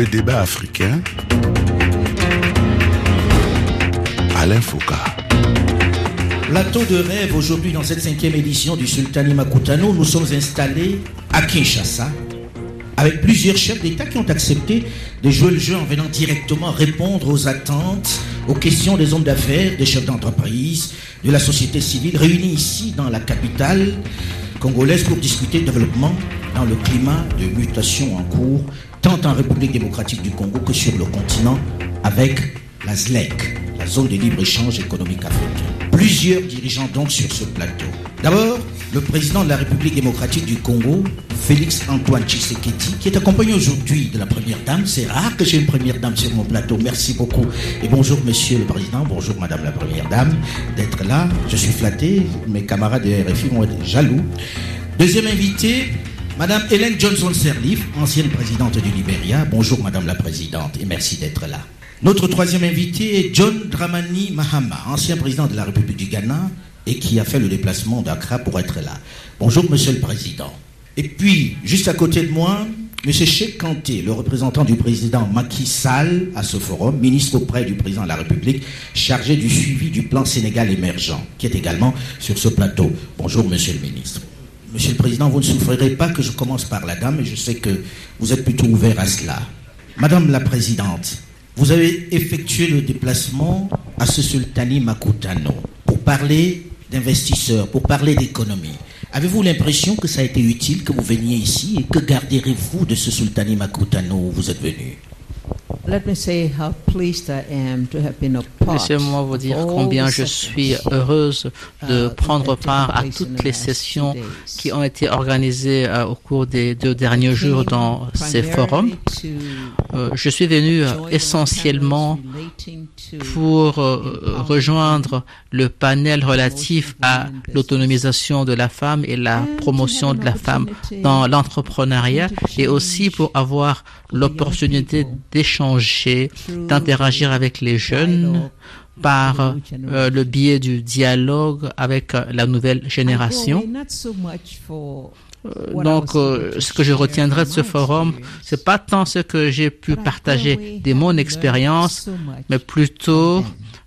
Le débat africain. Alain Foucault. Plateau de rêve aujourd'hui dans cette cinquième édition du Sultani Makutano. Nous sommes installés à Kinshasa avec plusieurs chefs d'État qui ont accepté de jouer le jeu en venant directement répondre aux attentes, aux questions des hommes d'affaires, des chefs d'entreprise, de la société civile réunis ici dans la capitale congolaise pour discuter de développement dans le climat de mutation en cours, tant en République démocratique du Congo que sur le continent, avec la ZLEC, la zone de libre-échange économique africaine. Plusieurs dirigeants donc sur ce plateau. D'abord, le président de la République démocratique du Congo, Félix Antoine Tshisekedi, qui est accompagné aujourd'hui de la première dame. C'est rare que j'ai une première dame sur mon plateau. Merci beaucoup. Et bonjour, monsieur le président. Bonjour, madame la première dame, d'être là. Je suis flatté. Mes camarades de RFI vont être jaloux. Deuxième invité, madame Hélène Johnson Sirleaf, ancienne présidente du Libéria. Bonjour, madame la présidente, et merci d'être là. Notre troisième invité est John Dramani Mahama, ancien président de la République du Ghana et qui a fait le déplacement d'Accra pour être là. Bonjour, monsieur le président. Et puis, juste à côté de moi, M. Cheikh Kanté, le représentant du président Macky Sall à ce forum, ministre auprès du président de la République, chargé du suivi du plan Sénégal émergent, qui est également sur ce plateau. Bonjour, monsieur le ministre. Monsieur le président, vous ne souffrirez pas que je commence par la dame, et je sais que vous êtes plutôt ouvert à cela. Madame la présidente, vous avez effectué le déplacement à ce Sultani Makutano pour parler d'investisseurs, pour parler d'économie. Avez-vous l'impression que ça a été utile que vous veniez ici et que garderez-vous de ce Sultani Makutano où vous êtes venu? Laissez-moi vous dire combien je suis heureuse de uh, prendre part à toutes les sessions qui ont été organisées euh, au cours des deux derniers jours dans ces forums. Euh, je suis venue euh, essentiellement pour rejoindre le panel relatif à l'autonomisation de la femme et la promotion de la femme dans l'entrepreneuriat et aussi pour avoir l'opportunité d'échanger, d'interagir avec les jeunes par euh, le biais du dialogue avec euh, la nouvelle génération. Euh, donc, ce que je retiendrai de ce forum, c'est pas tant ce que j'ai pu partager de mon expérience, mais plutôt,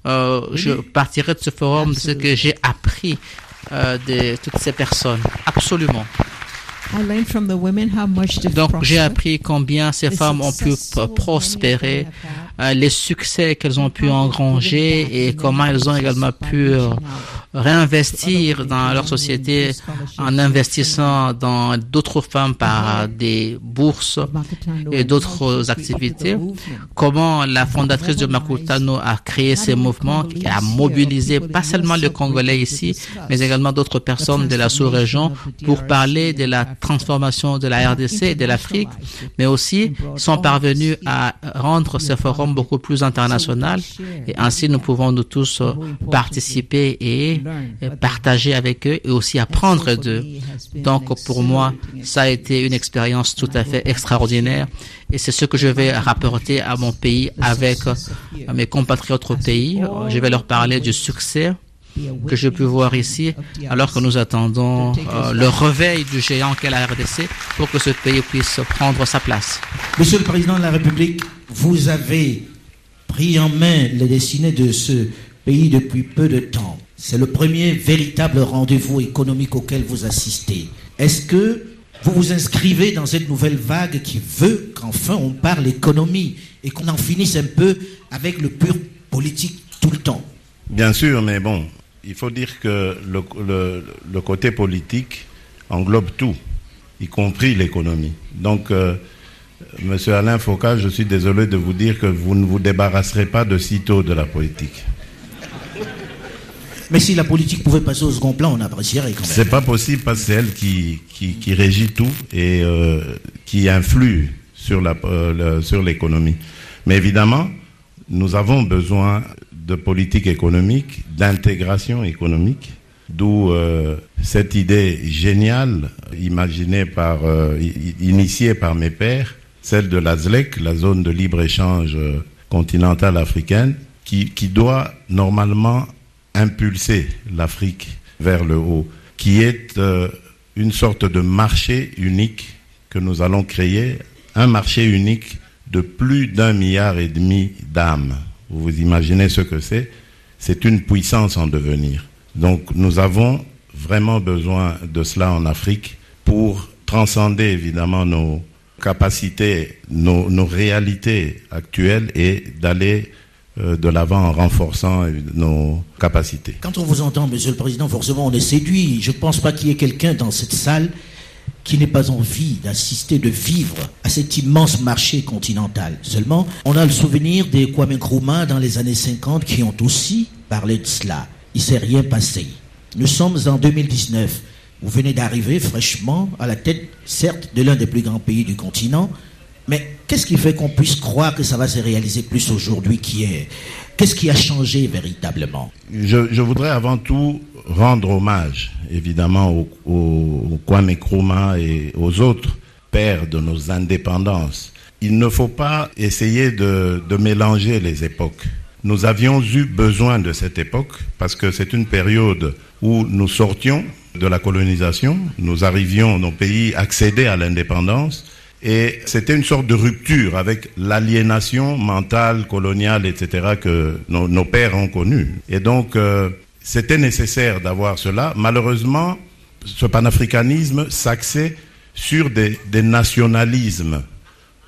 je partirai de ce forum de ce que j'ai appris de toutes ces personnes. Absolument. Donc, j'ai appris combien ces femmes ont pu prospérer, les succès qu'elles ont pu engranger et comment elles ont également pu euh, réinvestir dans leur société en investissant dans d'autres femmes par des bourses et d'autres activités. Comment la fondatrice de Makutano a créé ces mouvements, qui a mobilisé pas seulement les Congolais ici, mais également d'autres personnes de la sous-région pour parler de la transformation de la RDC et de l'Afrique, mais aussi sont parvenus à rendre ce forum beaucoup plus international et ainsi nous pouvons nous tous participer et partager avec eux et aussi apprendre d'eux. Donc pour moi, ça a été une expérience tout à fait extraordinaire et c'est ce que je vais rapporter à mon pays avec mes compatriotes au pays. Je vais leur parler du succès que j'ai pu voir ici, alors que nous attendons euh, le réveil du géant qu'est la RDC pour que ce pays puisse prendre sa place. Monsieur le Président de la République, vous avez pris en main les destinées de ce pays depuis peu de temps. C'est le premier véritable rendez-vous économique auquel vous assistez. Est-ce que vous vous inscrivez dans cette nouvelle vague qui veut qu'enfin on parle économie et qu'on en finisse un peu avec le pur politique tout le temps? Bien sûr, mais bon, il faut dire que le, le, le côté politique englobe tout, y compris l'économie. Donc, euh, Monsieur Alain Foucault, je suis désolé de vous dire que vous ne vous débarrasserez pas de sitôt de la politique. Mais si la politique pouvait passer au second plan, on apprécierait quand même. C'est pas possible parce que c'est elle qui, qui, qui, régit tout et euh, qui influe sur la, euh, sur l'économie. Mais évidemment, nous avons besoin de politique économique, d'intégration économique, d'où euh, cette idée géniale imaginée par, euh, initiée par mes pères, celle de la ZLEC, la zone de libre-échange continentale africaine, qui, doit normalement impulser l'Afrique vers le haut, qui est euh, une sorte de marché unique que nous allons créer, un marché unique de plus d'un milliard et demi d'âmes. Vous imaginez ce que c'est C'est une puissance en devenir. Donc nous avons vraiment besoin de cela en Afrique pour transcender évidemment nos capacités, nos, nos réalités actuelles et d'aller euh, de l'avant en renforçant nos capacités. Quand on vous entend, Monsieur le Président, forcément on est séduit. Je ne pense pas qu'il y ait quelqu'un dans cette salle qui n'ait pas envie d'assister, de vivre à cet immense marché continental. Seulement, on a le souvenir des Kwame Nkrumah dans les années 50 qui ont aussi parlé de cela. Il s'est rien passé. Nous sommes en 2019. Vous venez d'arriver fraîchement à la tête, certes, de l'un des plus grands pays du continent, mais qu'est-ce qui fait qu'on puisse croire que ça va se réaliser plus aujourd'hui qui est Qu'est-ce qui a changé véritablement? Je, voudrais avant tout rendre hommage, évidemment, au Kwame Nkrumah et aux autres pères de nos indépendances. Il ne faut pas essayer de, de mélanger les époques. Nous avions eu besoin de cette époque parce que c'est une période où nous sortions de la colonisation, nous arrivions, nos pays accédaient à l'indépendance, et c'était une sorte de rupture avec l'aliénation mentale, coloniale, etc., que nos, nos pères ont connue. Et donc, euh, c'était nécessaire d'avoir cela. Malheureusement, ce panafricanisme s'axait sur des, des, nationalismes.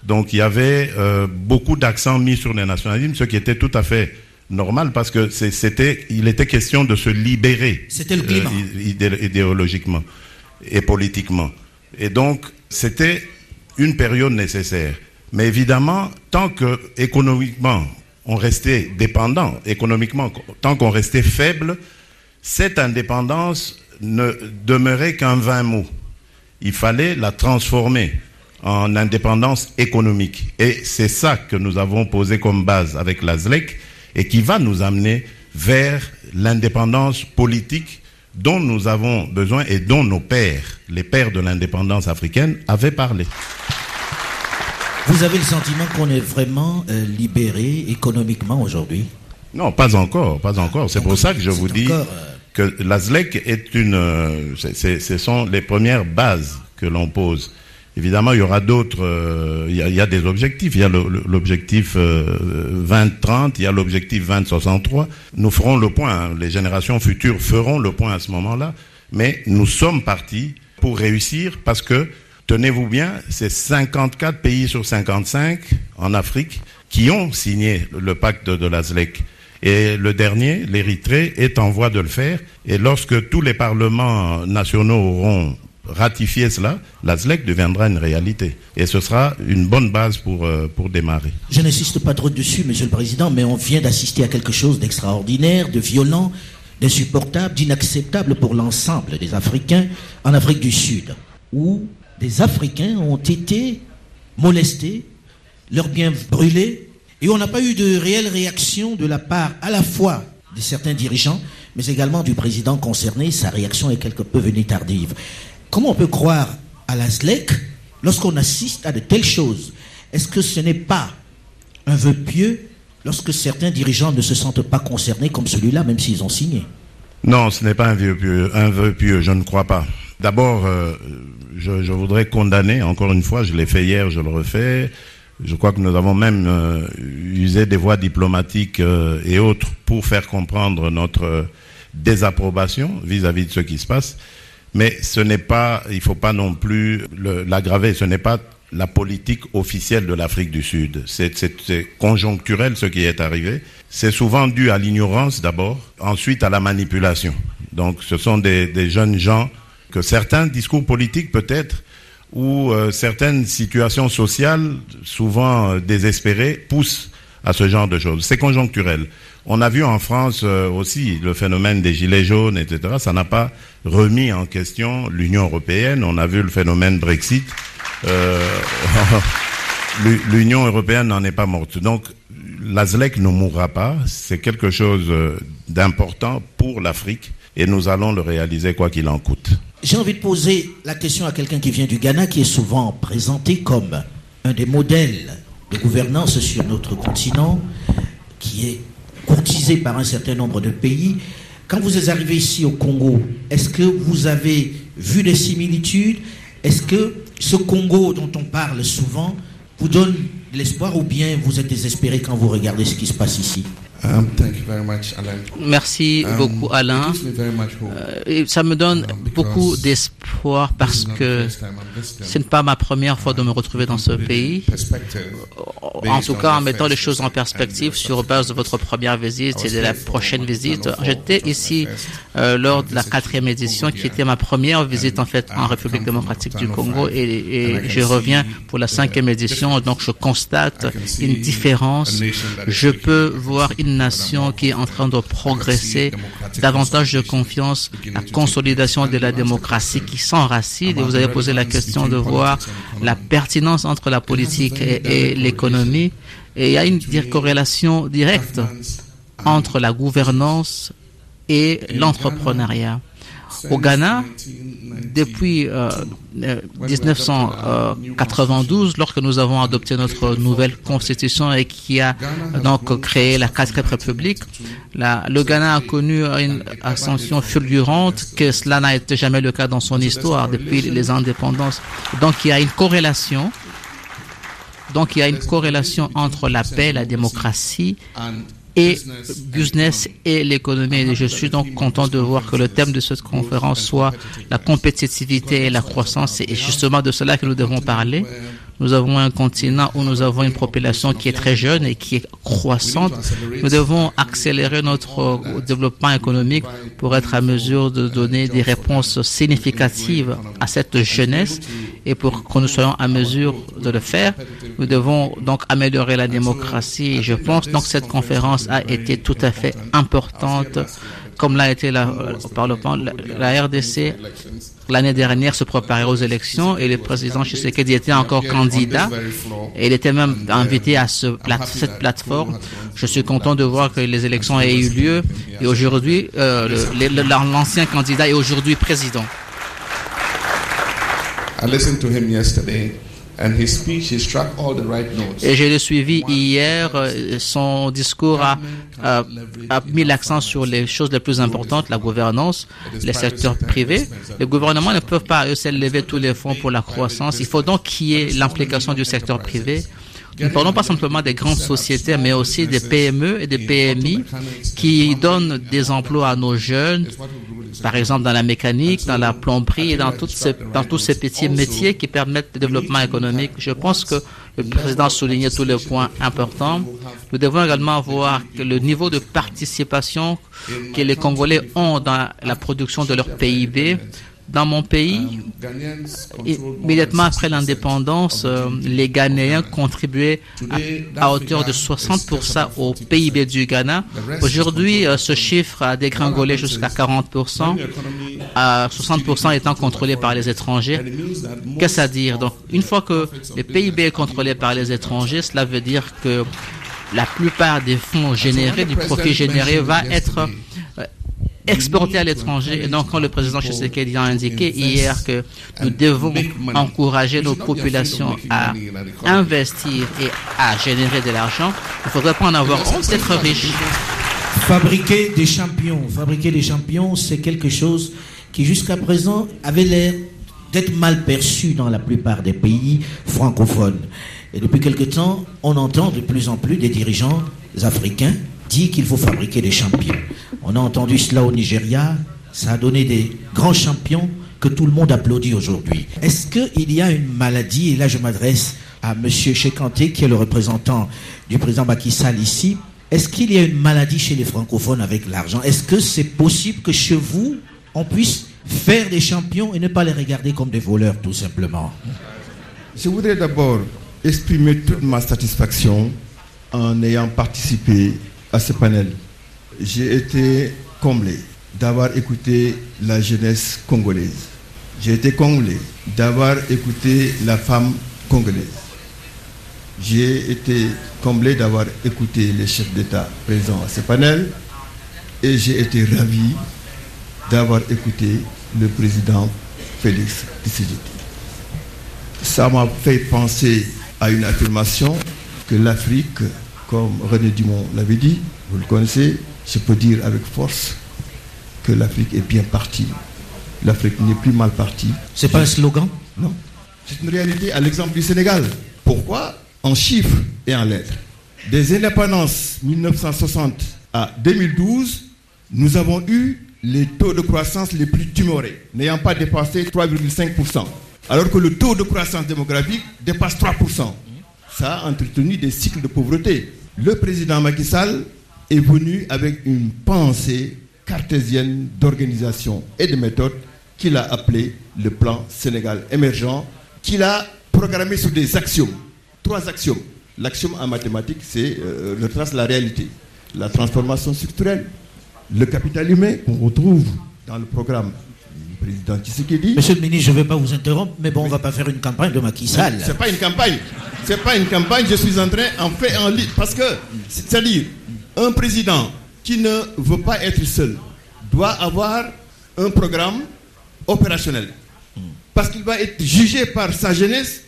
Donc, il y avait euh, beaucoup d'accent mis sur les nationalismes, ce qui était tout à fait normal parce que c'était, il était question de se libérer. C'était le climat. Euh, idé idéologiquement et politiquement. Et donc, c'était une période nécessaire. Mais évidemment, tant que économiquement on restait dépendant, économiquement, tant qu'on restait faible, cette indépendance ne demeurait qu'un vain mot. Il fallait la transformer en indépendance économique. Et c'est ça que nous avons posé comme base avec la ZLEC et qui va nous amener vers l'indépendance politique dont nous avons besoin et dont nos pères, les pères de l'indépendance africaine, avaient parlé. Vous avez le sentiment qu'on est vraiment euh, libéré économiquement aujourd'hui? Non, pas encore, pas encore. C'est pour ça que je vous dis encore, euh... que la ZLEC est une, euh, ce sont les premières bases que l'on pose. Évidemment, il y aura d'autres, euh, il, y a des objectifs. Il y a l'objectif euh, 20-30, il y a l'objectif 20-63. Nous ferons le point, hein. les générations futures feront le point à ce moment-là. Mais nous sommes partis pour réussir parce que, tenez-vous bien, c'est 54 pays sur 55 en Afrique qui ont signé le pacte de la ZLEC. Et le dernier, l'Érythrée, est en voie de le faire. Et lorsque tous les parlements nationaux auront ratifier cela, la ZLEC deviendra une réalité. Et ce sera une bonne base pour, euh, pour démarrer. Je n'insiste pas trop dessus, Monsieur le Président, mais on vient d'assister à quelque chose d'extraordinaire, de violent, d'insupportable, d'inacceptable pour l'ensemble des Africains en Afrique du Sud, où des Africains ont été molestés, leurs biens brûlés, et on n'a pas eu de réelle réaction de la part à la fois de certains dirigeants, mais également du président concerné. Sa réaction est quelque peu venue tardive. Comment on peut croire à la ZLEC lorsqu'on assiste à de telles choses? Est-ce que ce n'est pas un vœu pieux lorsque certains dirigeants ne se sentent pas concernés comme celui-là, même s'ils ont signé? Non, ce n'est pas un vœu pieux, un vœu pieux, je ne crois pas. D'abord, euh, je, voudrais condamner, encore une fois, je l'ai fait hier, je le refais, je crois que nous avons même euh, usé des voies diplomatiques euh, et autres pour faire comprendre notre désapprobation vis-à-vis -vis de ce qui se passe. Mais ce n'est pas, il faut pas non plus l'aggraver, ce n'est pas la politique officielle de l'Afrique du Sud. C'est conjoncturel ce qui est arrivé. C'est souvent dû à l'ignorance d'abord, ensuite à la manipulation. Donc ce sont des, des jeunes gens que certains discours politiques peut-être ou euh, certaines situations sociales, souvent euh, désespérées, poussent à ce genre de choses. C'est conjoncturel. On a vu en France euh, aussi le phénomène des gilets jaunes, etc. Ça n'a pas remis en question l'Union européenne. On a vu le phénomène Brexit. Euh, L'Union européenne n'en est pas morte. Donc, la ZLEC ne mourra pas. C'est quelque chose d'important pour l'Afrique et nous allons le réaliser quoi qu'il en coûte. J'ai envie de poser la question à quelqu'un qui vient du Ghana, qui est souvent présenté comme un des modèles de gouvernance sur notre continent, qui est courtisé par un certain nombre de pays. Quand vous êtes arrivé ici au Congo, est-ce que vous avez vu des similitudes? Est-ce que ce Congo dont on parle souvent vous donne de l'espoir ou bien vous êtes désespéré quand vous regardez ce qui se passe ici? Um, thank you very much, Alan. Merci Um, beaucoup, Alain. Euh, ça me donne Um, beaucoup d'espoir parce que ce n'est pas ma première fois de me retrouver dans ce pays. perspective. En tout cas, en mettant les choses en perspective sur base de votre première visite et de la prochaine visite. J'étais ici euh, lors de la quatrième édition, qui était ma première visite en fait en République démocratique du Congo, et, et je reviens pour la cinquième édition. Donc, je constate une différence. Je peux voir une nation qui est en train de progresser, davantage de confiance, la consolidation de la démocratie qui s'enracine. Et vous avez posé la question de voir la pertinence entre la politique et, et l'économie. Et il y a une corrélation directe entre la gouvernance et l'entrepreneuriat. Au Ghana, depuis euh, euh, 1992, lorsque nous avons adopté notre nouvelle constitution et qui a euh, donc créé la quatrième république, le Ghana a connu une ascension fulgurante que cela n'a été jamais le cas dans son histoire depuis les indépendances. Donc il y a une corrélation. Donc il y a une corrélation entre la paix, la démocratie et business et l'économie. Je suis donc content de voir que le thème de cette conférence soit la compétitivité et la croissance. Et justement de cela que nous devons parler. Nous avons un continent où nous avons une population qui est très jeune et qui est croissante. Nous devons accélérer notre euh, développement économique pour être à mesure de donner des réponses significatives à cette jeunesse et pour que nous soyons à mesure de le faire, nous devons donc améliorer la démocratie. Je pense donc que cette conférence a été tout à fait importante, comme l'a été la, au Parlement. La, la RDC, l'année dernière, se préparait aux élections et le président Tshisekedi était encore candidat. Et il était même invité à cette plateforme. Je suis content de voir que les élections aient eu lieu. Et aujourd'hui, euh, l'ancien candidat est aujourd'hui président. And his speech, he struck all the right notes. Et je l'ai suivi hier. euh, Son discours a, mis l'accent sur les choses les plus importantes, la gouvernance, les secteurs privés. Les gouvernements ne peuvent pas, eux, seuls lever tous les fonds pour la croissance. Il faut donc qu'il y ait l'implication du secteur privé. Nous ne parlons pas simplement des grandes sociétés, mais aussi des PME et des PMI qui donnent des emplois à nos jeunes, par exemple dans la mécanique, dans la plomberie et dans, toutes ces, dans tous ces petits métiers qui permettent le développement économique. Je pense que le président a souligné tous les points importants. Nous devons également voir que le niveau de participation que les Congolais ont dans la production de leur PIB. Dans mon pays, immédiatement après l'indépendance, euh, les Ghanéens contribuaient à, à hauteur de 60% au PIB du Ghana. Aujourd'hui, euh, ce chiffre a dégringolé jusqu'à 40%, à 60% étant contrôlé par les étrangers. Qu'est-ce à dire? Donc, une fois que le PIB est contrôlé par les étrangers, cela veut dire que la plupart des fonds générés, du profit généré, va être euh, exporté à l'étranger. Et donc, quand le président Tshisekedi a indiqué hier que nous devons encourager nos populations à investir et à générer de l'argent, il ne faudrait pas en avoir honte d'être riche. Fabriquer des champions, fabriquer des champions, c'est quelque chose qui jusqu'à présent avait l'air d'être mal perçu dans la plupart des pays francophones. Et depuis quelque temps, on entend de plus en plus des dirigeants africains dire qu'il faut fabriquer des champions. On a entendu cela au Nigeria, ça a donné des grands champions que tout le monde applaudit aujourd'hui. Est-ce qu'il y a une maladie, et là je m'adresse à M. Chekanté, qui est le représentant du président Macky ici, est-ce qu'il y a une maladie chez les francophones avec l'argent? Est-ce que c'est possible que chez vous, on puisse faire des champions et ne pas les regarder comme des voleurs, tout simplement? Je voudrais d'abord exprimer toute ma satisfaction en ayant participé à ce panel. J'ai été comblé d'avoir écouté la jeunesse congolaise. J'ai été comblé d'avoir écouté la femme congolaise. J'ai été comblé d'avoir écouté les chefs d'État présents à ce panel et j'ai été ravi d'avoir écouté le président Félix Tshisekedi. Ça m'a fait penser à une affirmation que l'Afrique, comme René Dumont l'avait dit, vous le connaissez, je peux dire avec force que l'Afrique est bien partie. L'Afrique n'est plus mal partie. C'est pas un slogan? Non. C'est une réalité à l'exemple du Sénégal. Pourquoi? En chiffres et en lettres. Des indépendances 1960 à 2012, nous avons eu les taux de croissance les plus timorés, n'ayant pas dépassé 3,5%, alors que le taux de croissance démographique dépasse 3%. Ça a entretenu des cycles de pauvreté. Le président Macky Sall est venu avec une pensée cartésienne d'organisation et de méthode qu'il a appelé le plan Sénégal émergent, qu'il a programmé sur des axiomes. Trois axiomes. L'axiome en mathématiques, c'est euh, retrace la réalité. La transformation structurelle, le capital humain qu'on retrouve dans le programme président Tshisekedi. Monsieur le ministre, je ne vais pas vous interrompre, mais bon, on ne va pas faire une campagne de Macky Sall. C'est pas une campagne. C'est pas une campagne. Je suis en train, en fait, en ligne. Parce que, c'est-à-dire, un président qui ne veut pas être seul doit avoir un programme opérationnel. Parce qu'il va être jugé par sa jeunesse,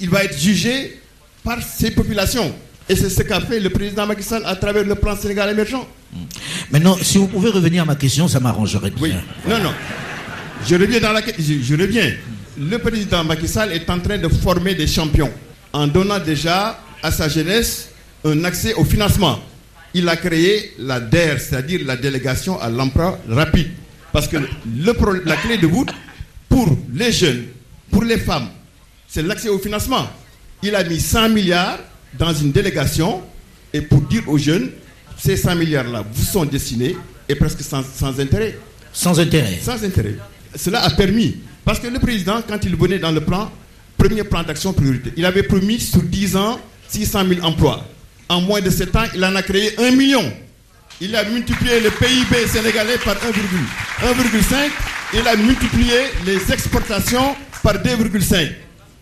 il va être jugé par ses populations. Et c'est ce qu'a fait le président Macky Sall à travers le plan Sénégal émergent. Maintenant, si vous pouvez revenir à ma question, ça m'arrangerait bien. Oui. Non, non. Je reviens dans la je, je reviens. Le président Macky Sall est en train de former des champions en donnant déjà à sa jeunesse un accès au financement. Il a créé la DER, c'est-à-dire la délégation à l'emploi rapide. Parce que le pro- la clé de voûte pour les jeunes, pour les femmes, c'est l'accès au financement. Il a mis 100 milliards dans une délégation et pour dire aux jeunes, ces 100 milliards-là vous sont destinés et presque sans, sans intérêt. Sans intérêt. Sans intérêt. Cela a permis, parce que le président, quand il venait dans le plan, premier plan d'action priorité, il avait promis sur 10 ans 600 000 emplois. En moins de 7 ans, il en a créé 1 million. Il a multiplié le PIB sénégalais par 1,1,5. Il a multiplié les exportations par 2,5.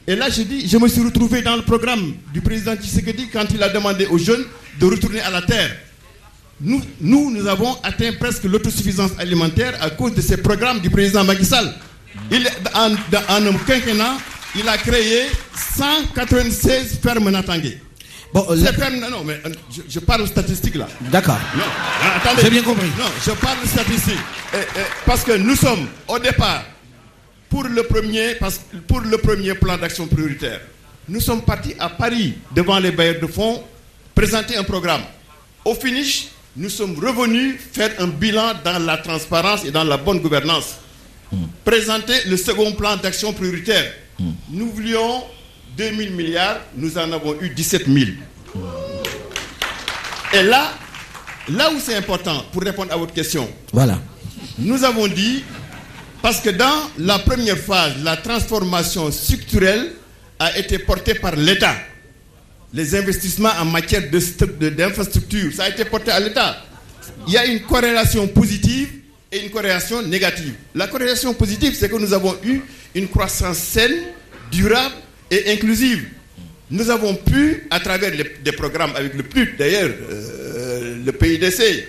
Et là, je dis, je me suis retrouvé dans le programme du président Tshisekedi quand il a demandé aux jeunes de retourner à la terre. Nous, nous, nous avons atteint presque l'autosuffisance alimentaire à cause de ces programmes du président Macky Sall. Il, en, en un quinquennat, il a créé 196 fermes natangées. Bon, là- fermes, non, mais euh, je, je parle statistiques là. d'accord. Non, attendez. J'ai bien compris. Non, je parle de statistiques. Eh, eh, parce que nous sommes, au départ, pour le premier, parce, pour le premier plan d'action prioritaire, nous sommes partis à Paris, devant les bailleurs de fonds, présenter un programme. Au finish, nous sommes revenus faire un bilan dans la transparence et dans la bonne gouvernance. Présenter le second plan d'action prioritaire. Nous voulions 2000 milliards, nous en avons eu 17 000. Et là, là où c'est important, pour répondre à votre question, Voilà. nous avons dit, parce que dans la première phase, la transformation structurelle a été portée par l'État. Les investissements en matière d'infrastructure, ça a été porté à l'État. Il y a une corrélation positive et une corrélation négative. La corrélation positive, c'est que nous avons eu une croissance saine, durable et inclusive. Nous avons pu, à travers les- des programmes avec le PLUT d'ailleurs, euh, le PIDC,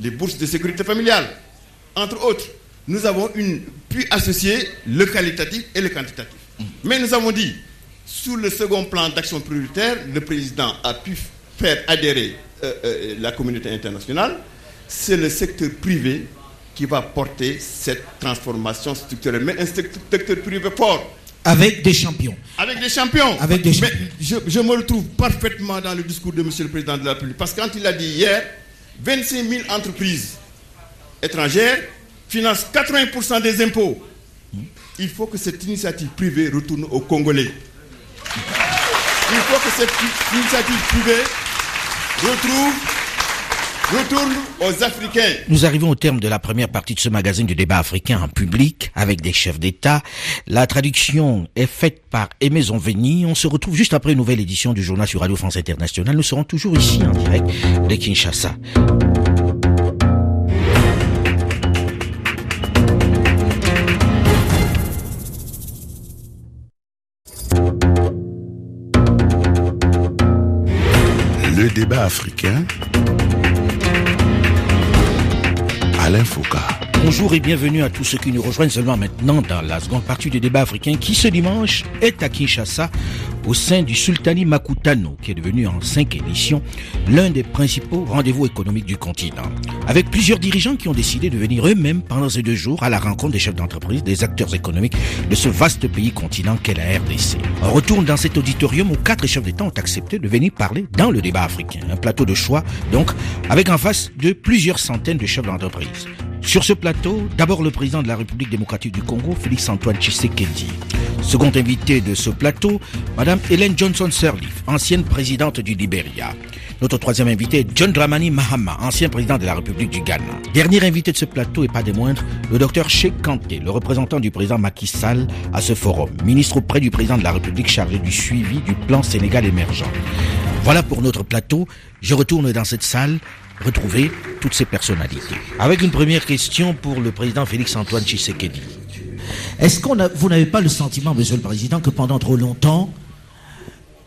les bourses de sécurité familiale, entre autres, nous avons pu associer le qualitatif et le quantitatif. Mais nous avons dit, sous le second plan d'action prioritaire, le président a pu faire adhérer euh, euh, la communauté internationale. C'est le secteur privé qui va porter cette transformation structurelle. Mais un secteur privé fort, Avec des champions. avec des champions. Avec des Mais champions. je, je me retrouve parfaitement dans le discours de M. le Président de la République. Parce que quand il a dit hier, 25 000 entreprises étrangères financent 80% des impôts. Il faut que cette initiative privée retourne aux Congolais. Il faut que cette initiative privée retrouve, retourne aux Africains. Nous arrivons au terme de la première partie de ce magazine du débat africain en public avec des chefs d'État. La traduction est faite par Aimé Zonveni. On se retrouve juste après une nouvelle édition du journal sur Radio France Internationale. Nous serons toujours ici en direct de Kinshasa. Le débat africain. Alain Foucault. Bonjour et bienvenue à tous ceux qui nous rejoignent seulement maintenant dans la seconde partie du débat africain qui ce dimanche est à Kinshasa au sein du Sultani Makutano, qui est devenu en cinq éditions l'un des principaux rendez-vous économiques du continent. Avec plusieurs dirigeants qui ont décidé de venir eux-mêmes pendant ces deux jours à la rencontre des chefs d'entreprise, des acteurs économiques de ce vaste pays continent qu'est la RDC. On retourne dans cet auditorium où quatre chefs d'État ont accepté de venir parler dans le débat africain. Un plateau de choix, donc, avec en face de plusieurs centaines de chefs d'entreprise. Sur ce plateau, d'abord le président de la République démocratique du Congo, Félix Antoine Tshisekedi. Second invité de ce plateau, Madame Hélène Johnson Sirleaf, ancienne présidente du Libéria. Notre troisième invité John Dramani Mahama, ancien président de la République du Ghana. Dernier invité de ce plateau et pas des moindres, le docteur Sheikh Kanté, le représentant du président Macky Sall à ce forum, ministre auprès du président de la République chargé du suivi du plan Sénégal émergent. Voilà pour notre plateau. Je retourne dans cette salle retrouver toutes ces personnalités. Avec une première question pour le président Félix-Antoine Tshisekedi. Est-ce qu'on a, vous n'avez pas le sentiment, Monsieur le Président, que pendant trop longtemps,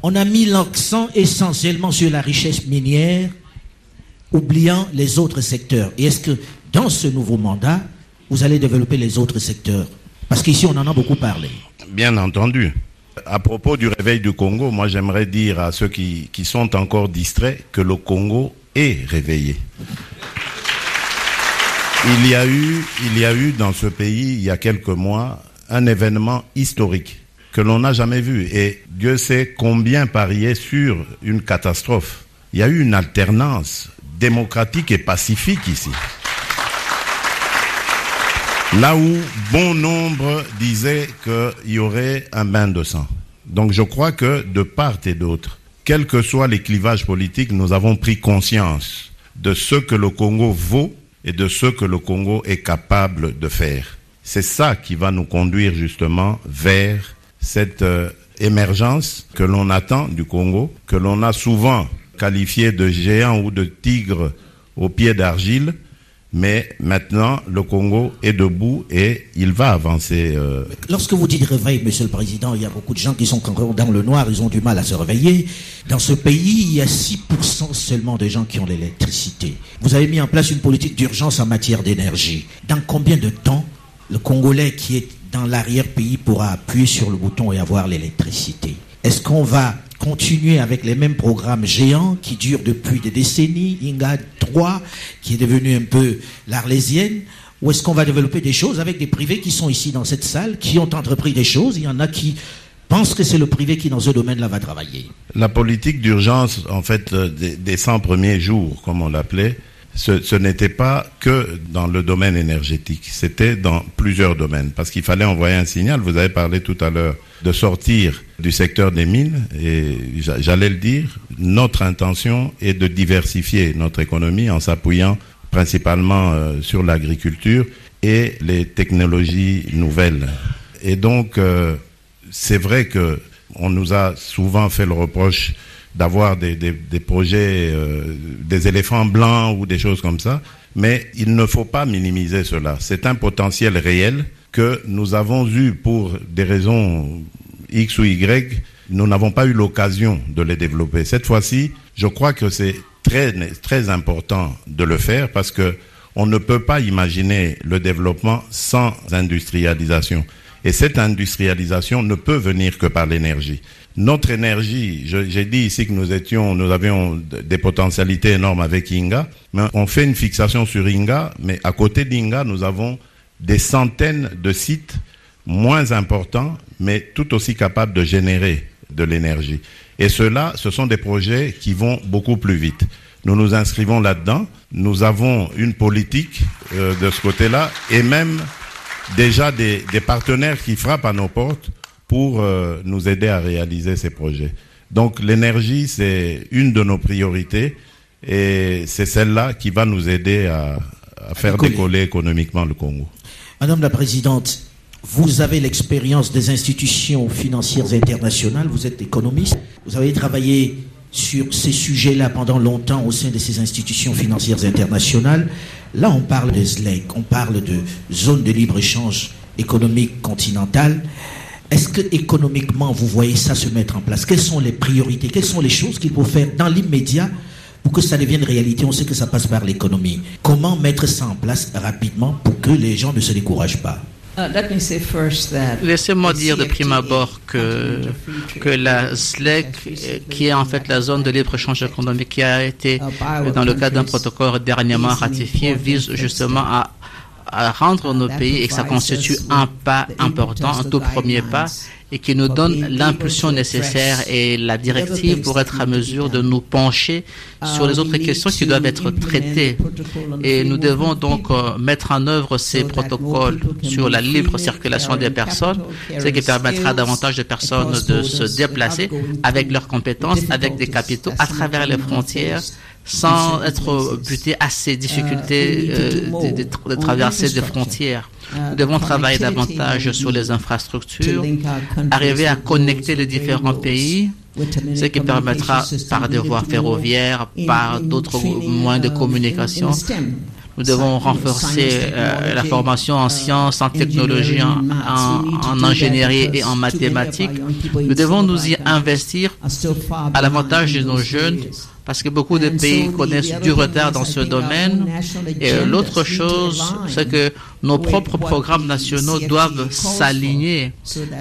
on a mis l'accent essentiellement sur la richesse minière, oubliant les autres secteurs? Et est-ce que dans ce nouveau mandat, vous allez développer les autres secteurs? Parce qu'ici, on en a beaucoup parlé. Bien entendu. À propos du réveil du Congo, moi j'aimerais dire à ceux qui, qui sont encore distraits que le Congo est réveillé. Il y a eu, il y a eu dans ce pays, il y a quelques mois, un événement historique que l'on n'a jamais vu. Et Dieu sait combien pariait sur une catastrophe. Il y a eu une alternance démocratique et pacifique ici. Là où bon nombre disaient qu'il y aurait un bain de sang. Donc je crois que de part et d'autre, quels que soient les clivages politiques, nous avons pris conscience de ce que le Congo vaut et de ce que le Congo est capable de faire. C'est ça qui va nous conduire justement vers cette euh, émergence que l'on attend du Congo, que l'on a souvent qualifié de géant ou de tigre au pied d'argile, mais maintenant, le Congo est debout et il va avancer. Euh. Lorsque vous dites réveil, Monsieur le Président, il y a beaucoup de gens qui sont dans le noir, ils ont du mal à se réveiller. Dans ce pays, il y a 6% seulement de gens qui ont l'électricité. Vous avez mis en place une politique d'urgence en matière d'énergie. Dans combien de temps le Congolais qui est dans l'arrière-pays pourra appuyer sur le bouton et avoir l'électricité? Est-ce qu'on va continuer avec les mêmes programmes géants qui durent depuis des décennies, Inga 3, qui est devenu un peu l'arlésienne, ou est-ce qu'on va développer des choses avec des privés qui sont ici dans cette salle, qui ont entrepris des choses, il y en a qui pensent que c'est le privé qui dans ce domaine-là va travailler. La politique d'urgence, en fait, euh, des, des 100 premiers jours, comme on l'appelait, ce, ce n'était pas que dans le domaine énergétique, c'était dans plusieurs domaines, parce qu'il fallait envoyer un signal. Vous avez parlé tout à l'heure de sortir du secteur des mines, et j'allais le dire, notre intention est de diversifier notre économie en s'appuyant principalement euh, sur l'agriculture et les technologies nouvelles. Et donc, euh, c'est vrai que on nous a souvent fait le reproche d'avoir des, des, des, projets, euh, des éléphants blancs ou des choses comme ça, mais il ne faut pas minimiser cela. C'est un potentiel réel que nous avons eu pour des raisons X ou Y, nous n'avons pas eu l'occasion de les développer. Cette fois-ci, je crois que c'est très, très important de le faire parce que on ne peut pas imaginer le développement sans industrialisation. Et cette industrialisation ne peut venir que par l'énergie. Notre énergie, j'ai dit ici que nous étions, nous avions des potentialités énormes avec Inga, mais on fait une fixation sur Inga, mais à côté d'Inga, nous avons des centaines de sites moins importants, mais tout aussi capables de générer de l'énergie. Et cela, ce sont des projets qui vont beaucoup plus vite. Nous nous inscrivons là-dedans. Nous avons une politique euh, de ce côté-là et même déjà des, des, partenaires qui frappent à nos portes pour euh, nous aider à réaliser ces projets. Donc l'énergie, c'est une de nos priorités et c'est celle-là qui va nous aider à, à faire décoller économiquement le Congo. Madame la Présidente, vous avez l'expérience des institutions financières internationales, vous êtes économiste, vous avez travaillé sur ces sujets-là pendant longtemps au sein de ces institutions financières internationales. Là, on parle de SLEC, on parle de zone de libre-échange économique continentale. Est-ce que économiquement, vous voyez ça se mettre en place? Quelles sont les priorités? Quelles sont les choses qu'il faut faire dans l'immédiat pour que ça devienne réalité? On sait que ça passe par l'économie. Comment mettre ça en place rapidement pour que les gens ne se découragent pas? Uh, Laissez-moi dire de prime abord que, que la SLEC, qui est en fait la zone de libre-échange économique qui a été, dans le cadre d'un protocole dernièrement ratifié, vise justement à à rendre nos pays et que ça constitue un pas important, un tout premier pas et qui nous donne l'impulsion nécessaire et la directive pour être à mesure de nous pencher sur les autres questions qui doivent être traitées. Et nous devons donc euh, mettre en œuvre ces protocoles sur la libre circulation des personnes, ce qui permettra davantage de personnes de se déplacer avec leurs compétences, avec des capitaux à travers les frontières sans être buté à ces difficultés euh, de, traverser des frontières. Nous devons travailler davantage sur les infrastructures, arriver à connecter les différents pays, ce qui permettra par des voies ferroviaires, par d'autres moyens de communication. Nous devons renforcer euh, la formation en sciences, en technologie, en, en, ingénierie et en mathématiques. Nous devons nous y investir à l'avantage de nos jeunes parce que beaucoup de pays connaissent du retard dans ce domaine. Et l'autre chose, c'est que nos propres programmes nationaux doivent s'aligner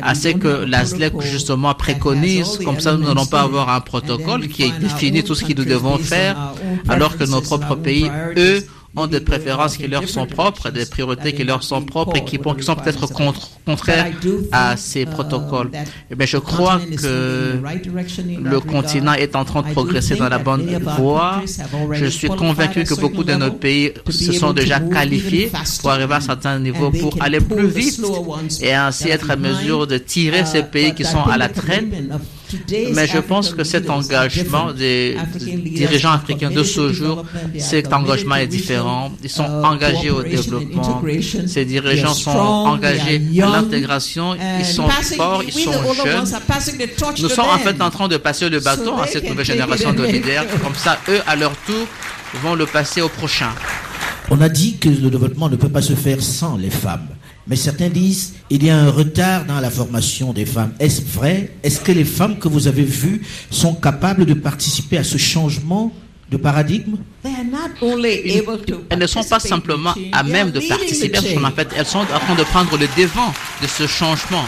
à ce que la SLEC justement préconise. Comme ça, nous n'allons pas avoir un protocole qui définit tout ce que nous devons faire, alors que nos propres pays, eux, ont des préférences qui leur sont propres, des priorités qui leur sont propres et qui, qui sont peut-être contraires à ces protocoles. Eh bien, je crois que le continent est en train de progresser dans la bonne voie. Je suis convaincu que beaucoup de nos pays se sont déjà qualifiés pour arriver à un certain niveau pour aller plus vite et ainsi être à mesure de tirer ces pays qui sont à la traîne mais je pense que cet engagement des dirigeants africains de ce jour, cet engagement est différent. Ils sont uh, engagés au développement. Ces dirigeants sont engagés à l'intégration. Ils sont forts, ils sont jeunes. Nous sommes en fait en train de passer le bâton à cette nouvelle génération de leaders. Comme ça, eux, à leur tour, vont le passer au prochain. On a dit que le développement ne peut pas se faire sans les femmes. Mais certains disent il y a un retard dans la formation des femmes. Est-ce vrai? Est-ce que les femmes que vous avez vues sont capables de participer à ce changement de paradigme? Elles ne sont pas simplement à même de participer, en fait, elles sont en train de prendre le devant de ce changement.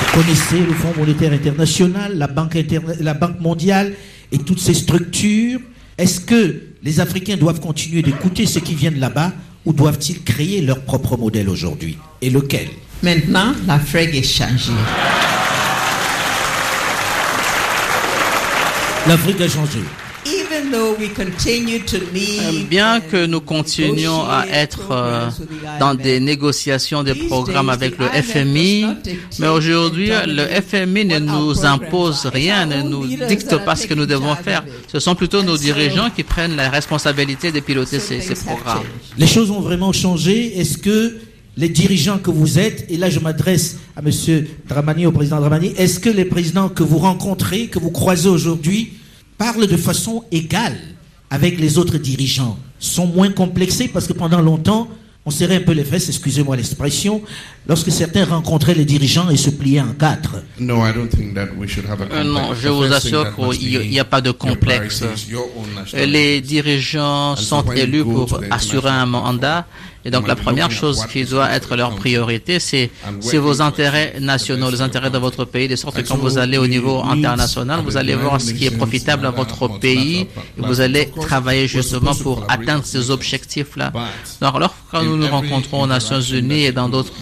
Vous connaissez le Fonds monétaire international, la Banque, la Banque mondiale et toutes ces structures. Est-ce que les Africains doivent continuer d'écouter ceux qui viennent là-bas ou doivent-ils créer leur propre modèle aujourd'hui? Et lequel? Maintenant, l'Afrique est changée. L'Afrique a changé. Euh, bien que nous continuions à être euh, dans des négociations, des programmes avec le FMI, mais aujourd'hui, le FMI ne nous impose rien, ne nous dicte pas ce que nous devons faire. Ce sont plutôt nos dirigeants qui prennent la responsabilité de piloter ces, ces programmes. Les choses ont vraiment changé. Est-ce que les dirigeants que vous êtes, et là je m'adresse à M. Dramani, au président Dramani, est-ce que les présidents que vous rencontrez, que vous croisez aujourd'hui, parlent de façon égale avec les autres dirigeants, sont moins complexés parce que pendant longtemps, on serrait un peu les fesses, excusez-moi l'expression, lorsque certains rencontraient les dirigeants et se pliaient en quatre. non, je vous assure qu'il n'y a pas de complexe. Les dirigeants sont élus pour assurer un mandat et donc la première chose qui doit être leur priorité, c'est vos intérêts nationaux, les intérêts de votre pays, de sorte que quand vous allez au niveau international, vous allez voir ce qui est profitable à votre pays et vous allez travailler justement pour atteindre ces objectifs-là. Quand nous nous rencontrons aux Nations Unies et dans d'autres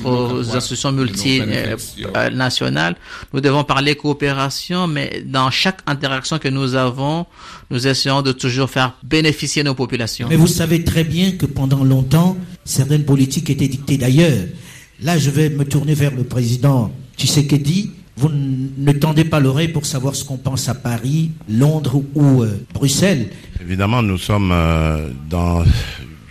institutions multinationales, nous devons parler coopération, mais dans chaque interaction que nous avons, nous essayons de toujours faire bénéficier nos populations. Mais vous savez très bien que pendant longtemps, certaines politiques étaient dictées d'ailleurs. Là, je vais me tourner vers le président Tshisekedi. Vous ne tendez pas l'oreille pour savoir ce qu'on pense à Paris, Londres ou euh, Bruxelles. Évidemment, nous sommes euh, dans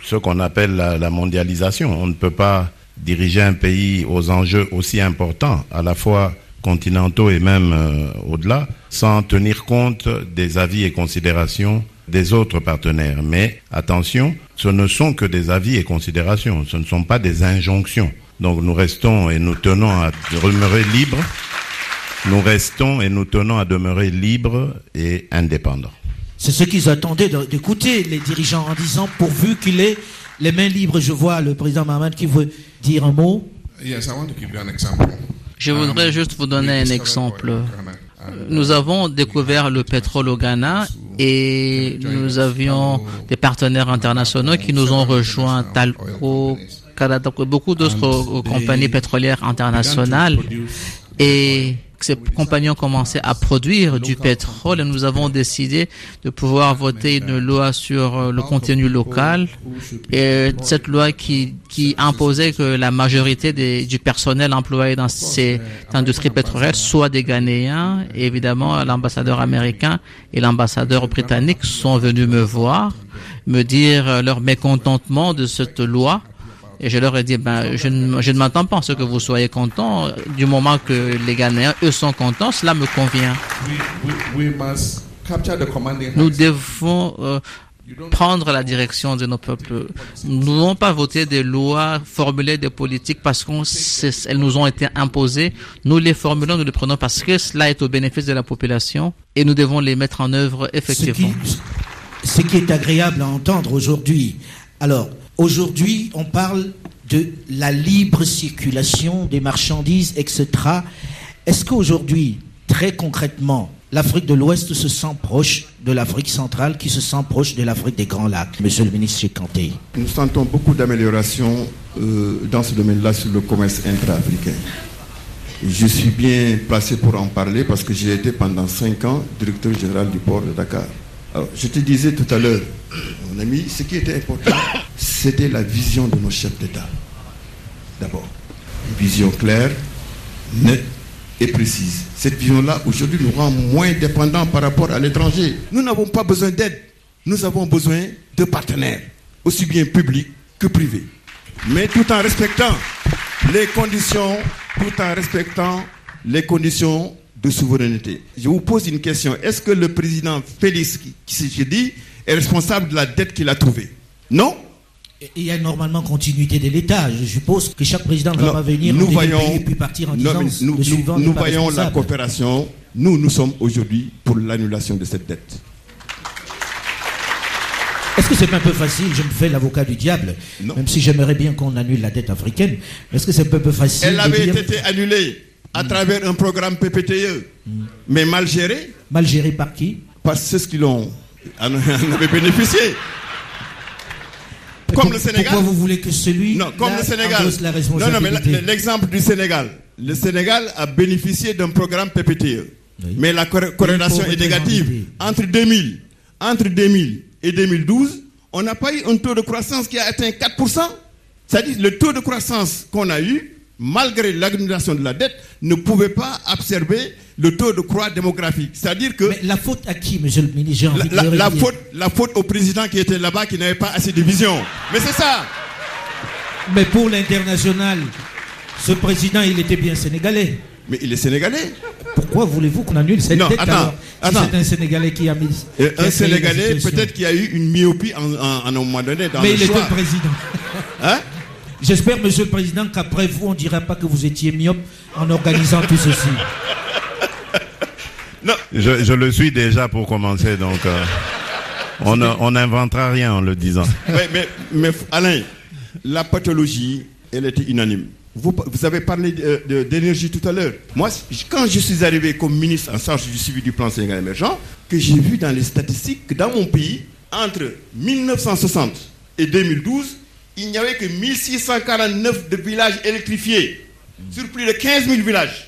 ce qu'on appelle la, mondialisation. On ne peut pas diriger un pays aux enjeux aussi importants, à la fois continentaux et même euh, au-delà, sans tenir compte des avis et considérations des autres partenaires. Mais attention, ce ne sont que des avis et considérations, ce ne sont pas des injonctions. Donc nous restons et nous tenons à demeurer libres. Nous restons et nous tenons à demeurer libres et indépendants. C'est ce qu'ils attendaient d'écouter les dirigeants en disant pourvu qu'il ait les mains libres, je vois le président Mohamed qui veut dire un mot. Yes, I want to give you an example. Je voudrais Um, juste vous donner un exemple. Nous avons découvert le pétrole au Ghana et nous avions des partenaires internationaux qui nous ont rejoints, Talco, Canada, beaucoup d'autres compagnies pétrolières internationales. Et ces compagnies ont commencé à produire du pétrole et nous avons décidé de pouvoir voter une loi sur euh, le contenu local et cette loi qui, qui imposait que la majorité des, du personnel employé dans ces industries pétrolières soit des Ghanéens. Et évidemment, l'ambassadeur américain et l'ambassadeur britannique sont venus me voir, me dire euh, leur mécontentement de cette loi. Et je leur ai dit, ben, je ne, je ne m'attends pas à ce que vous soyez contents. Du moment que les Ghanéens, eux, sont contents, cela me convient. we, we, we must capture the commanding Nous devons euh, prendre la direction de nos peuples. Nous ne devons pas voter des lois, formuler des politiques parce qu'elles nous ont été imposées. Nous les formulons, nous les prenons parce que cela est au bénéfice de la population et nous devons les mettre en œuvre Ce qui, effectivement. ce qui est agréable à entendre aujourd'hui. Alors, aujourd'hui, on parle de la libre circulation des marchandises, etc. Est-ce qu'aujourd'hui, très concrètement, l'Afrique de l'Ouest se sent proche de l'Afrique centrale, qui se sent proche de l'Afrique des Grands Lacs, Monsieur le ministre Chekanté Nous sentons beaucoup d'améliorations euh, dans ce domaine-là sur le commerce intra-africain. Je suis bien placé pour en parler parce que j'ai été pendant cinq ans directeur général du port de Dakar. Je te disais tout à l'heure, ami, ce qui était important, c'était la vision de nos chefs d'État. D'abord, une vision claire, nette et précise. Cette vision-là, aujourd'hui, nous rend moins dépendants par rapport à l'étranger. Nous n'avons pas besoin d'aide. Nous avons besoin de partenaires, aussi bien publics que privés. Mais tout en respectant les conditions, tout en respectant les conditions de souveraineté. Je vous pose une question. Est-ce que le président Félix, qui, je dis, est responsable de la dette qu'il a trouvée Non Il y a normalement continuité de l'État. Je suppose que chaque président ne va venir nous voyons, pays et puis partir en disant nous, le suivant nous voyons la coopération. Nous, nous sommes aujourd'hui pour l'annulation de cette dette. Est-ce que c'est pas un peu facile? Je me fais l'avocat du diable, Non. même si j'aimerais bien qu'on annule la dette africaine. Est-ce que c'est un peu facile Elle avait dire été annulée à travers un programme PPTE, mais mal géré mal géré par qui? Par ceux qui l'ont en en avaient bénéficié. Comme Pour- le Sénégal. Pourquoi vous voulez que celui Non, comme là le Sénégal. la Non, non, mais l'exemple du Sénégal. Le Sénégal a bénéficié d'un programme PPTE. Oui. Mais la corré- corrélation est négative. Entre 2000, entre 2000 et 2012, on n'a pas eu un taux de croissance qui a atteint 4%. C'est-à-dire le taux de croissance qu'on a eu, malgré l'accumulation de la dette, ne pouvait pas absorber le taux de croix démographique. C'est-à-dire que Mais la faute à qui, monsieur le ministre? La, de faute, la faute au président qui était là-bas, qui n'avait pas assez de vision. Mais c'est ça. Mais pour l'international, ce président, il était bien sénégalais. Mais il est sénégalais. Pourquoi voulez-vous qu'on annule cette Non, dette attends, alors, si c'est un Sénégalais qui a mis. Qui créé un la Sénégalais, peut-être qu'il y a eu une myopie en, en- en un moment donné dans Mais le il était choix. président. J'espère, monsieur le président, qu'après vous, on ne dira pas que vous étiez myope en organisant tout ceci. Non, Je, je le suis déjà pour commencer, donc euh, on n'inventera rien en le disant. mais, mais, mais, Alain, la pathologie, elle était unanime. Vous, vous avez parlé de- de- d'énergie tout à l'heure. Moi, quand je suis arrivé comme ministre en charge du suivi du plan Sénégal émergent, que j'ai vu dans les statistiques que dans mon pays, entre 1960 et 2012, il n'y avait que 1649 de villages électrifiés sur plus de 15 000 villages.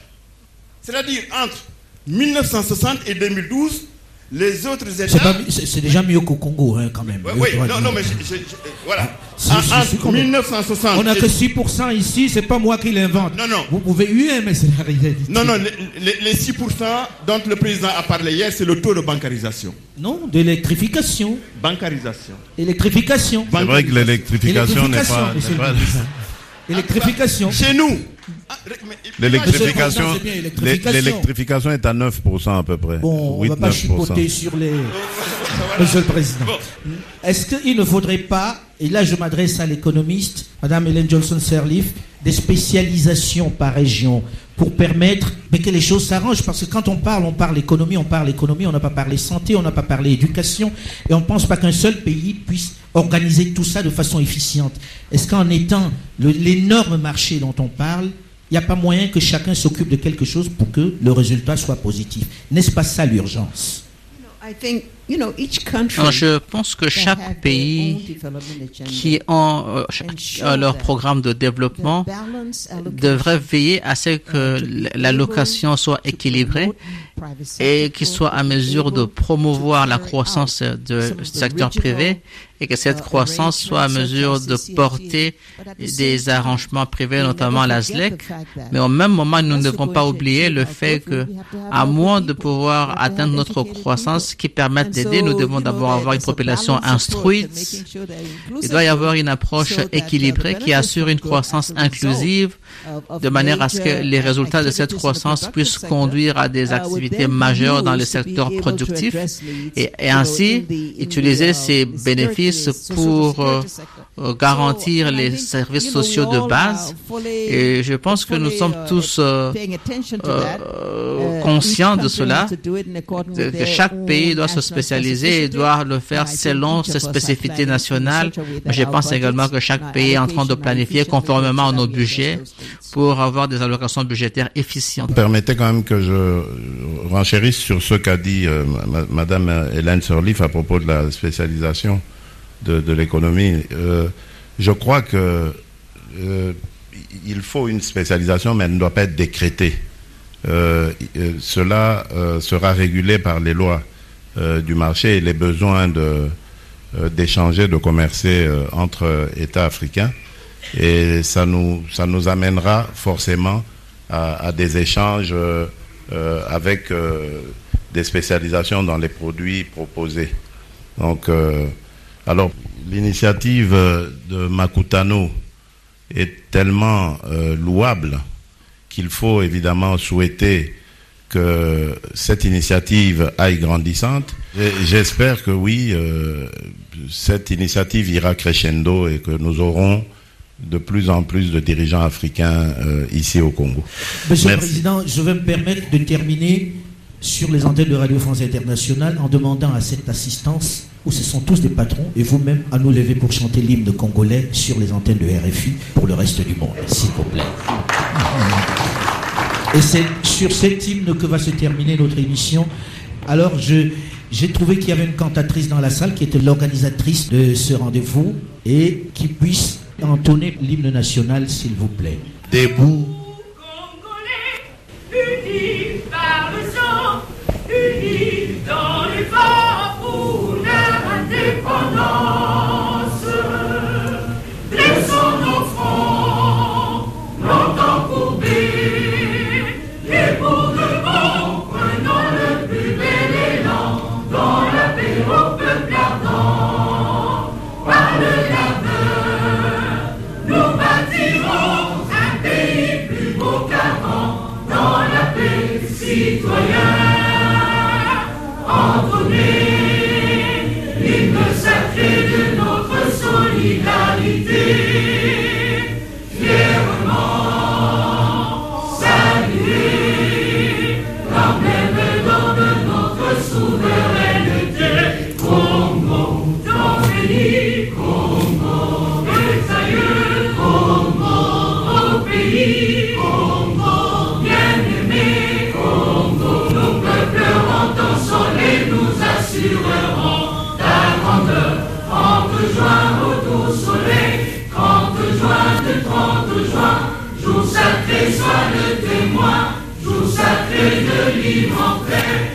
C'est-à-dire entre 1960 et 2012, les autres États... C'est déjà mieux qu'au Congo, hein, quand même. Oui, non, dire. non, mais je- je- je- voilà. Si, En- si, si, entre quand même. 1960 On n'a que 6% ici, c'est pas moi qui l'invente. Non, non. Vous pouvez huer, mais c'est la réalité. Non, non, les, les- les 6% dont le président a parlé hier, c'est le taux de bancarisation. Non, d'électrification. Bancarisation. Électrification. C'est vrai que l'électrification n'est pas. Électrification. Chez nous. Ah, L'électrification l'électrification est à 9% à peu près. Bon, on ne va pas 8-9%. chipoter sur les. Monsieur le Président. Est-ce qu'il ne faudrait pas, et là je m'adresse à l'économiste, Madame Hélène Johnson Sirleaf, des spécialisations par région pour permettre que les choses s'arrangent. Parce que quand on parle, on parle économie, on parle économie, on n'a pas parlé santé, on n'a pas parlé éducation, et on ne pense pas qu'un seul pays puisse organiser tout ça de façon efficiente. Est-ce qu'en étant l'énorme marché dont on parle, il n'y a pas moyen que chacun s'occupe de quelque chose pour que le résultat soit positif? N'est-ce pas ça l'urgence? Je pense que chaque pays qui ont euh, leur programme de développement devrait veiller à ce que l'allocation soit équilibrée et qu'il soit à mesure de promouvoir la croissance du secteur privé et que cette croissance soit à mesure de porter des arrangements privés, notamment la SLEC. Mais au même moment, nous ne devons pas oublier le fait que, à moins de pouvoir atteindre notre croissance qui permette nous devons d'abord avoir une population instruite. Il doit y avoir une approche équilibrée qui assure une croissance inclusive de manière à ce que les résultats de cette croissance puissent conduire à des activités majeures dans le secteur productif et, et ainsi utiliser ces bénéfices pour euh, euh, garantir les services sociaux de base. Et je pense que nous sommes tous euh, euh, conscients de cela, que chaque pays doit se spécialiser et doit le faire selon ses spécificités nationales. Mais je pense également que chaque pays est en train de planifier conformément à nos budgets pour avoir des allocations budgétaires efficientes. Permettez quand même que je renchérisse sur ce qu'a dit Madame Hélène Sirleaf à propos de la spécialisation de, l'économie. Euh, je crois que euh, il faut une spécialisation, mais elle ne doit pas être décrétée. Euh, cela sera régulé par les lois du marché et les besoins de d'échanger, de commercer entre États africains. Et ça nous, amènera forcément à, des échanges avec des spécialisations dans les produits proposés. Donc, l'initiative de Makutano est tellement euh, louable qu'il faut évidemment souhaiter que cette initiative aille grandissante. J'espère que oui, euh, cette initiative ira crescendo et que nous aurons de plus en plus de dirigeants africains euh, ici au Congo. Monsieur le Président, je vais me permettre de terminer sur les antennes de Radio France Internationale en demandant à cette assistance où ce sont tous des patrons, et vous-même à nous lever pour chanter l'hymne congolais sur les antennes de RFI pour le reste du monde, s'il vous plaît. Et c'est sur cet hymne que va se terminer notre émission. Alors, j'ai trouvé qu'il y avait une cantatrice dans la salle qui était l'organisatrice de ce rendez-vous et qui puisse entonner l'hymne national, s'il vous plaît. Debout. Sacré de libre en